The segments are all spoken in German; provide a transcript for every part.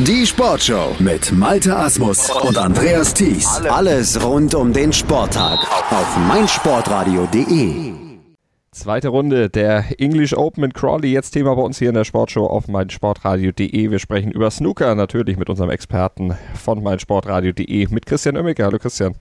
Die Sportshow mit Malte Asmus und Andreas Thies. Alles rund um den Sporttag auf meinsportradio.de. Zweite Runde der English Open in Crawley. Jetzt Thema bei uns hier in der Sportshow auf meinsportradio.de. Wir sprechen über Snooker natürlich mit unserem Experten von meinsportradio.de mit Christian Oemmeke. Hallo Christian.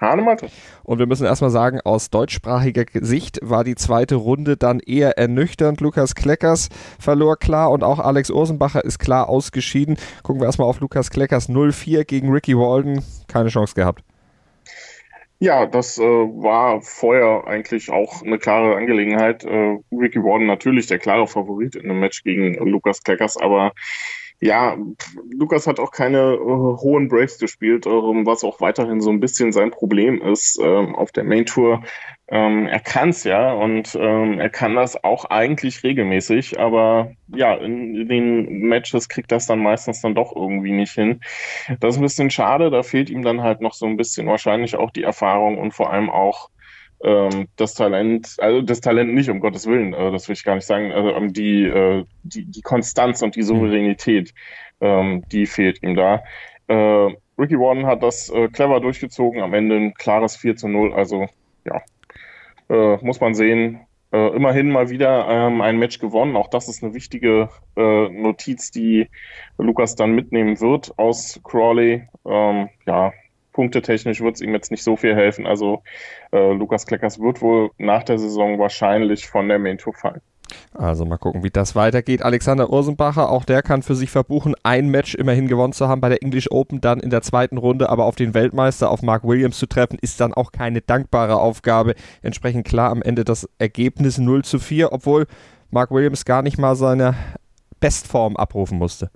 Hahnemann. Und wir müssen erstmal sagen, aus deutschsprachiger Sicht war die zweite Runde dann eher ernüchternd. Lukas Kleckers verlor klar und auch Alex Ursenbacher ist klar ausgeschieden. Gucken wir erstmal auf Lukas Kleckers 0-4 gegen Ricky Walden. Keine Chance gehabt. Ja, das äh, war vorher eigentlich auch eine klare Angelegenheit. Äh, Ricky Warden natürlich der klare Favorit in einem Match gegen Lukas Kleckers, aber ja, Lukas hat auch keine äh, hohen Breaks gespielt, äh, was auch weiterhin so ein bisschen sein Problem ist äh, auf der Main Tour. Ähm, er kann's ja und ähm, er kann das auch eigentlich regelmäßig, aber ja, in, den Matches kriegt das dann meistens dann doch irgendwie nicht hin. Das ist ein bisschen schade, da fehlt ihm dann halt noch so ein bisschen wahrscheinlich auch die Erfahrung und vor allem auch ähm, das Talent, also das Talent nicht, um Gottes Willen, äh, das will ich gar nicht sagen, also ähm, die, äh, die, die Konstanz und die Souveränität, ähm, die fehlt ihm da. Äh, Ricky Warden hat das äh, clever durchgezogen, am Ende ein klares 4 zu 0, also ja, äh, muss man sehen. Äh, immerhin mal wieder ähm, ein Match gewonnen. Auch das ist eine wichtige äh, Notiz, die Lukas dann mitnehmen wird aus Crawley. Ähm, ja, punktetechnisch wird es ihm jetzt nicht so viel helfen. Also äh, Lukas Kleckers wird wohl nach der Saison wahrscheinlich von der Main Tour fallen. Also mal gucken, wie das weitergeht. Alexander Ursenbacher, auch der kann für sich verbuchen, ein Match immerhin gewonnen zu haben bei der English Open, dann in der zweiten Runde, aber auf den Weltmeister, auf Mark Williams zu treffen, ist dann auch keine dankbare Aufgabe. Entsprechend klar am Ende das Ergebnis 0 zu 4, obwohl Mark Williams gar nicht mal seine Bestform abrufen musste.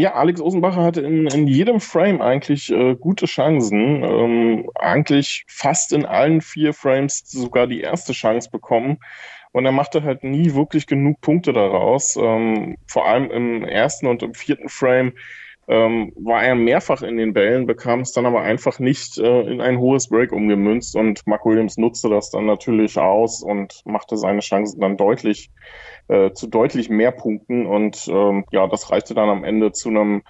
Ja, Alex Osenbacher hatte in, in jedem Frame eigentlich äh, gute Chancen. Ähm, eigentlich fast in allen vier Frames sogar die erste Chance bekommen. Und er machte halt nie wirklich genug Punkte daraus. Ähm, vor allem im ersten und im vierten Frame ähm, war er mehrfach in den Bällen, bekam es dann aber einfach nicht äh, in ein hohes Break umgemünzt. Und Mark Williams nutzte das dann natürlich aus und machte seine Chancen dann deutlich äh, zu deutlich mehr Punkten. Und ähm, ja, das reichte dann am Ende zu einem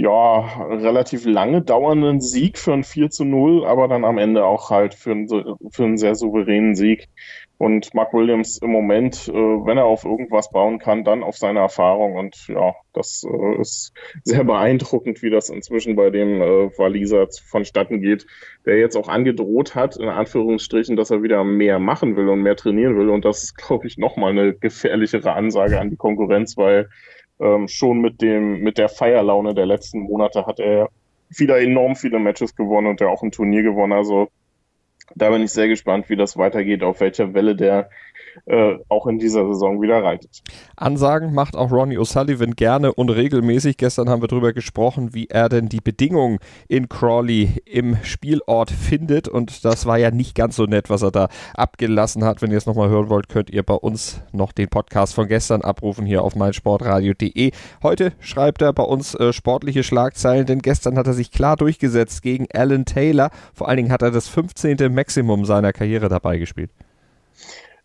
ja, relativ lange dauernden Sieg für ein 4 zu 0, aber dann am Ende auch halt für einen, für einen sehr souveränen Sieg. Und Mark Williams im Moment, äh, wenn er auf irgendwas bauen kann, dann auf seine Erfahrung. Und ja, das äh, ist sehr beeindruckend, wie das inzwischen bei dem äh, Waliser vonstatten geht, der jetzt auch angedroht hat, in Anführungsstrichen, dass er wieder mehr machen will und mehr trainieren will. Und das ist, glaube ich, nochmal eine gefährlichere Ansage an die Konkurrenz, weil ähm, schon mit dem, mit der Feierlaune der letzten Monate hat er wieder enorm viele Matches gewonnen und er auch ein Turnier gewonnen. Also da bin ich sehr gespannt, wie das weitergeht, auf welcher Welle der äh, auch in dieser Saison wieder reitet. Ansagen macht auch Ronnie O'Sullivan gerne und regelmäßig. Gestern haben wir darüber gesprochen, wie er denn die Bedingungen in Crawley im Spielort findet. Und das war ja nicht ganz so nett, was er da abgelassen hat. Wenn ihr es nochmal hören wollt, könnt ihr bei uns noch den Podcast von gestern abrufen hier auf meinsportradio.de. Heute schreibt er bei uns äh, sportliche Schlagzeilen, denn gestern hat er sich klar durchgesetzt gegen Alan Taylor. Vor allen Dingen hat er das 15. Maximum seiner Karriere dabei gespielt.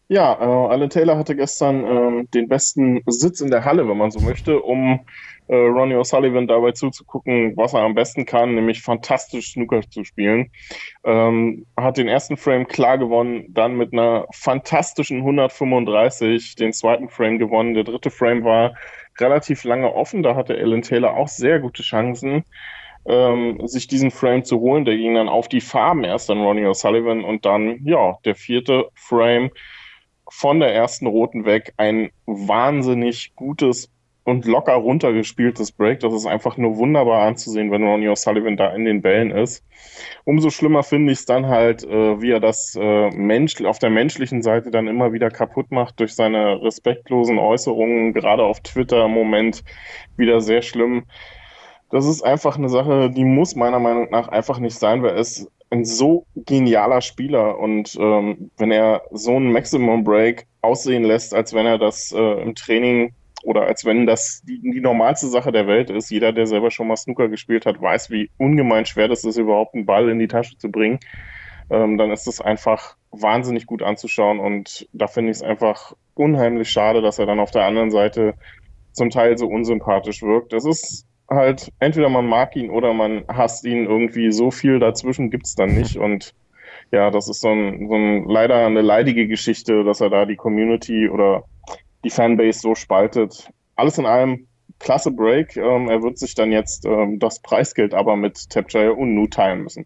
Ja, äh, Alan Taylor hatte gestern ähm, den besten Sitz in der Halle, wenn man so möchte, um äh, Ronnie O'Sullivan dabei zuzugucken, was er am besten kann, nämlich fantastisch Snooker zu spielen. Ähm, hat den ersten Frame klar gewonnen, dann mit einer fantastischen 135 den zweiten Frame gewonnen. Der dritte Frame war relativ lange offen, da hatte Alan Taylor auch sehr gute Chancen. Ähm, sich diesen Frame zu holen. Der ging dann auf die Farben erst an Ronnie O'Sullivan und dann, ja, der vierte Frame von der ersten roten weg ein wahnsinnig gutes und locker runtergespieltes Break. Das ist einfach nur wunderbar anzusehen, wenn Ronnie O'Sullivan da in den Bällen ist. Umso schlimmer finde ich es dann halt, äh, wie er das äh, Mensch auf der menschlichen Seite dann immer wieder kaputt macht durch seine respektlosen Äußerungen, gerade auf Twitter im Moment wieder sehr schlimm. Das ist einfach eine Sache, die muss meiner Meinung nach einfach nicht sein, weil es ein so genialer Spieler und ähm, wenn er so einen Maximum Break aussehen lässt, als wenn er das äh, im Training oder als wenn das die, die, normalste Sache der Welt ist. Jeder, der selber schon mal Snooker gespielt hat, weiß, wie ungemein schwer das ist, überhaupt einen Ball in die Tasche zu bringen. Ähm, dann ist es einfach wahnsinnig gut anzuschauen und da finde ich es einfach unheimlich schade, dass er dann auf der anderen Seite zum Teil so unsympathisch wirkt. Das ist halt, entweder man mag ihn oder man hasst ihn irgendwie. So viel dazwischen gibt's dann nicht. Und ja, das ist so ein, so ein leider eine leidige Geschichte, dass er da die Community oder die Fanbase so spaltet. Alles in allem klasse Break. Ähm, er wird sich dann jetzt ähm, das Preisgeld aber mit Tapjaya und Nu teilen müssen.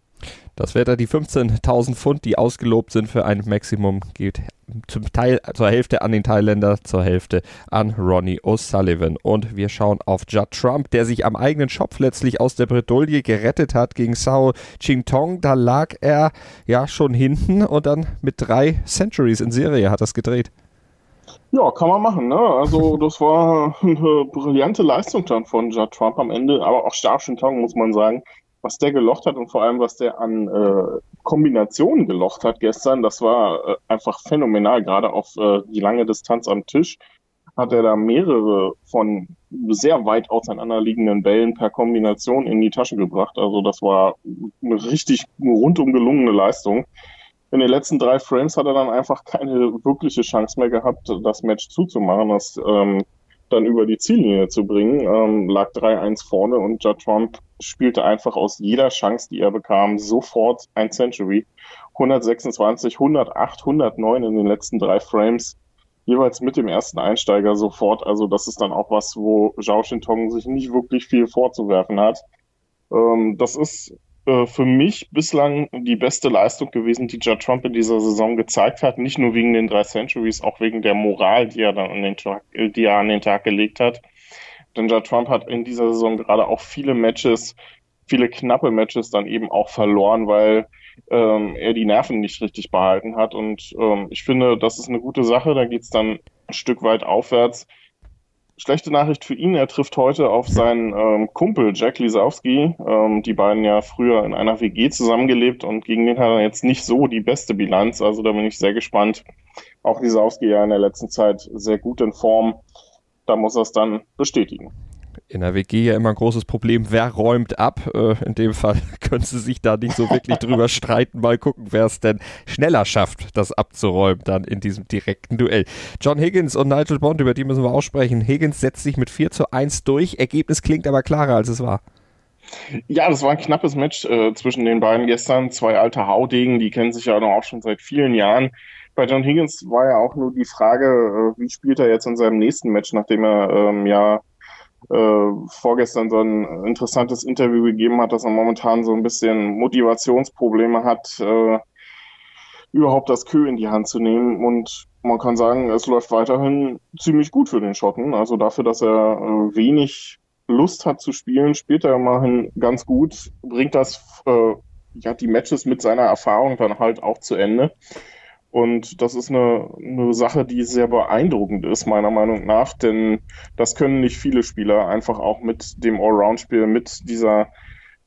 Das wäre da die 15.000 Pfund, die ausgelobt sind für ein Maximum, geht zum Teil zur Hälfte an den Thailänder, zur Hälfte an Ronnie O'Sullivan. Und wir schauen auf Judd Trump, der sich am eigenen Schopf letztlich aus der Bredouille gerettet hat gegen Sao Ching Tong. Da lag er ja schon hinten und dann mit drei Centuries in Serie hat das gedreht. Ja, kann man machen. Ne? Also das war eine brillante Leistung dann von Judd Trump am Ende, aber auch Star Tong muss man sagen, was der gelocht hat und vor allem was der an äh, Kombinationen gelocht hat gestern, das war äh, einfach phänomenal. Gerade auf äh, die lange Distanz am Tisch hat er da mehrere von sehr weit auseinanderliegenden Bällen per Kombination in die Tasche gebracht. Also das war eine richtig rundum gelungene Leistung in den letzten drei Frames hat er dann einfach keine wirkliche Chance mehr gehabt, das Match zuzumachen, das ähm, dann über die Ziellinie zu bringen. Ähm, lag 3-1 vorne und Judd Trump spielte einfach aus jeder Chance, die er bekam, sofort ein Century. 126, 108, 109 in den letzten drei Frames, jeweils mit dem ersten Einsteiger sofort. Also das ist dann auch was, wo Zhao Shintong sich nicht wirklich viel vorzuwerfen hat. Ähm, das ist äh, für mich bislang die beste Leistung gewesen, die Judd Trump in dieser Saison gezeigt hat. Nicht nur wegen den drei Centuries, auch wegen der Moral, die er dann an den Tag, die er an den Tag gelegt hat. Denn Judd Trump hat in dieser Saison gerade auch viele Matches, viele knappe Matches dann eben auch verloren, weil ähm, er die Nerven nicht richtig behalten hat. Und ähm, ich finde, das ist eine gute Sache. Da geht's dann ein Stück weit aufwärts schlechte Nachricht für ihn, er trifft heute auf seinen ähm, Kumpel Jack Lisowski. Ähm, die beiden ja früher in einer WG zusammengelebt und gegen den hat er jetzt nicht so die beste Bilanz. Also da bin ich sehr gespannt. Auch Lisowski ja in der letzten Zeit sehr gut in Form. Da muss er es dann bestätigen in der WG ja immer ein großes Problem, wer räumt ab. Äh, in dem Fall können sie sich da nicht so wirklich drüber streiten. Mal gucken, wer es denn schneller schafft, das abzuräumen dann in diesem direkten Duell. John Higgins und Nigel Bond, über die müssen wir aussprechen. Higgins setzt sich mit 4 zu 1 durch. Ergebnis klingt aber klarer, als es war. Ja, das war ein knappes Match äh, zwischen den beiden gestern. Zwei alte Haudegen, die kennen sich ja auch schon seit vielen Jahren. Bei John Higgins war ja auch nur die Frage, äh, wie spielt er jetzt in seinem nächsten Match, nachdem er ähm, ja äh, vorgestern so ein interessantes Interview gegeben hat, dass er momentan so ein bisschen Motivationsprobleme hat, äh, überhaupt das Kö in die Hand zu nehmen. Und man kann sagen, es läuft weiterhin ziemlich gut für den Schotten. Also dafür, dass er äh, wenig Lust hat zu spielen, spielt er immerhin ganz gut, bringt das äh, ja die Matches mit seiner Erfahrung dann halt auch zu Ende. Und das ist eine, eine Sache, die sehr beeindruckend ist, meiner Meinung nach, denn das können nicht viele Spieler einfach auch mit dem Allround-Spiel, mit dieser,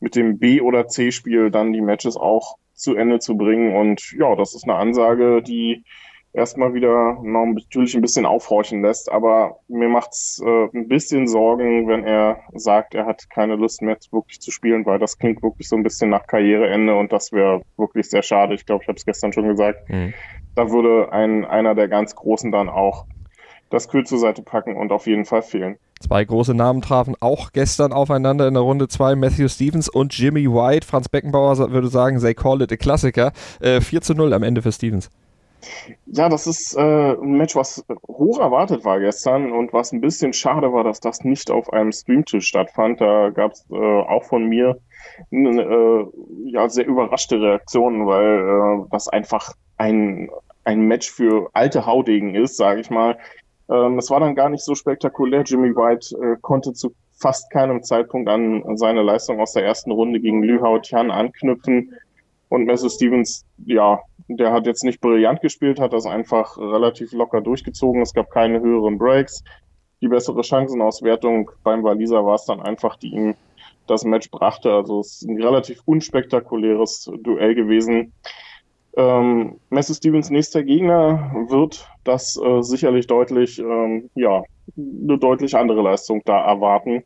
mit dem B- oder C-Spiel dann die Matches auch zu Ende zu bringen. Und ja, das ist eine Ansage, die erstmal wieder noch natürlich ein bisschen aufhorchen lässt, aber mir macht's äh, ein bisschen Sorgen, wenn er sagt, er hat keine Lust mehr wirklich zu spielen, weil das klingt wirklich so ein bisschen nach Karriereende und das wäre wirklich sehr schade. Ich glaube, ich habe es gestern schon gesagt. Mhm. Da würde ein einer der ganz Großen dann auch das Kühl zur Seite packen und auf jeden Fall fehlen. Zwei große Namen trafen auch gestern aufeinander in der Runde 2, Matthew Stevens und Jimmy White. Franz Beckenbauer würde sagen, they call it a Klassiker. Äh, 4 zu 0 am Ende für Stevens. Ja, das ist äh, ein Match, was hoch erwartet war gestern und was ein bisschen schade war, dass das nicht auf einem Streamtisch stattfand. Da gab es äh, auch von mir äh, ja sehr überraschte Reaktionen, weil äh, das einfach ein, ein Match für alte Haudegen ist, sage ich mal. Ähm, es war dann gar nicht so spektakulär. Jimmy White äh, konnte zu fast keinem Zeitpunkt an seine Leistung aus der ersten Runde gegen Lü Hao Tian anknüpfen. Und Messi Stevens, ja, der hat jetzt nicht brillant gespielt, hat das einfach relativ locker durchgezogen. Es gab keine höheren Breaks. Die bessere Chancenauswertung beim Waliser war es dann einfach, die ihm das Match brachte. Also es ist ein relativ unspektakuläres Duell gewesen. Ähm, Messi Stevens nächster Gegner wird das äh, sicherlich deutlich, ähm, ja, eine deutlich andere Leistung da erwarten.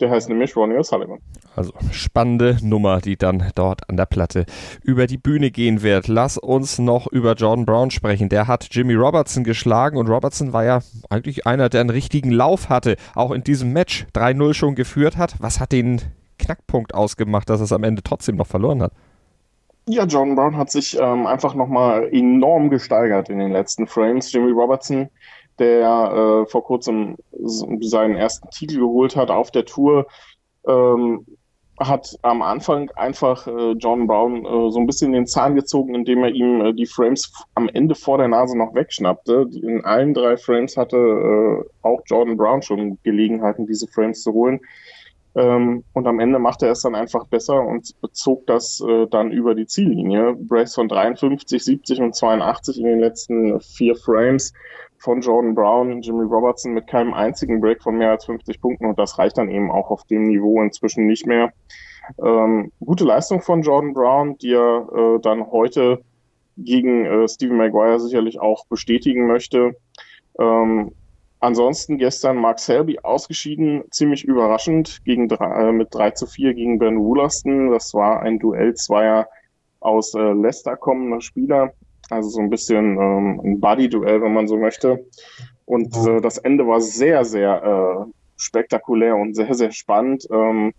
Der heißt nämlich Ronnie O'Sullivan. Also spannende Nummer, die dann dort an der Platte über die Bühne gehen wird. Lass uns noch über Jordan Brown sprechen. Der hat Jimmy Robertson geschlagen und Robertson war ja eigentlich einer, der einen richtigen Lauf hatte, auch in diesem Match 3-0 schon geführt hat. Was hat den Knackpunkt ausgemacht, dass es am Ende trotzdem noch verloren hat? Ja, Jordan Brown hat sich ähm, einfach nochmal enorm gesteigert in den letzten Frames. Jimmy Robertson der äh, vor kurzem seinen ersten Titel geholt hat auf der Tour, ähm, hat am Anfang einfach äh, John Brown äh, so ein bisschen den Zahn gezogen, indem er ihm äh, die Frames am Ende vor der Nase noch wegschnappte. In allen drei Frames hatte äh, auch Jordan Brown schon Gelegenheiten, diese Frames zu holen. Ähm, und am Ende machte er es dann einfach besser und zog das äh, dann über die Ziellinie. Brace von 53, 70 und 82 in den letzten vier Frames von Jordan Brown, Jimmy Robertson mit keinem einzigen Break von mehr als 50 Punkten und das reicht dann eben auch auf dem Niveau inzwischen nicht mehr. Ähm, gute Leistung von Jordan Brown, die er äh, dann heute gegen äh, Stephen Maguire sicherlich auch bestätigen möchte. Ähm, ansonsten gestern Mark Selby ausgeschieden, ziemlich überraschend gegen drei, äh, mit 3 zu 4 gegen Ben Woolaston. Das war ein Duell zweier aus äh, Leicester kommender Spieler. Also so ein bisschen ähm, ein Buddy-Duell, wenn man so möchte. Und äh, das Ende war sehr, sehr äh, spektakulär und sehr, sehr spannend. Ähm,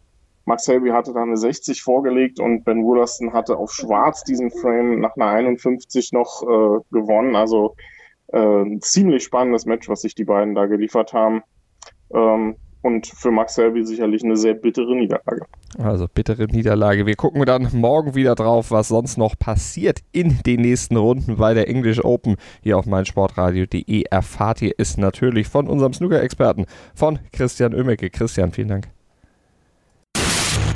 Max Selby hatte da eine 60 vorgelegt und Ben Woolaston hatte auf Schwarz diesen Frame nach einer 51 noch äh, gewonnen. Also äh, ein ziemlich spannendes Match, was sich die beiden da geliefert haben. Ähm, und für Max Selby sicherlich eine sehr bittere Niederlage. Also bittere Niederlage. Wir gucken dann morgen wieder drauf, was sonst noch passiert in den nächsten Runden bei der English Open. Hier auf meinsportradio.de erfahrt ihr es natürlich von unserem Snooker-Experten, von Christian Oemecke. Christian, vielen Dank.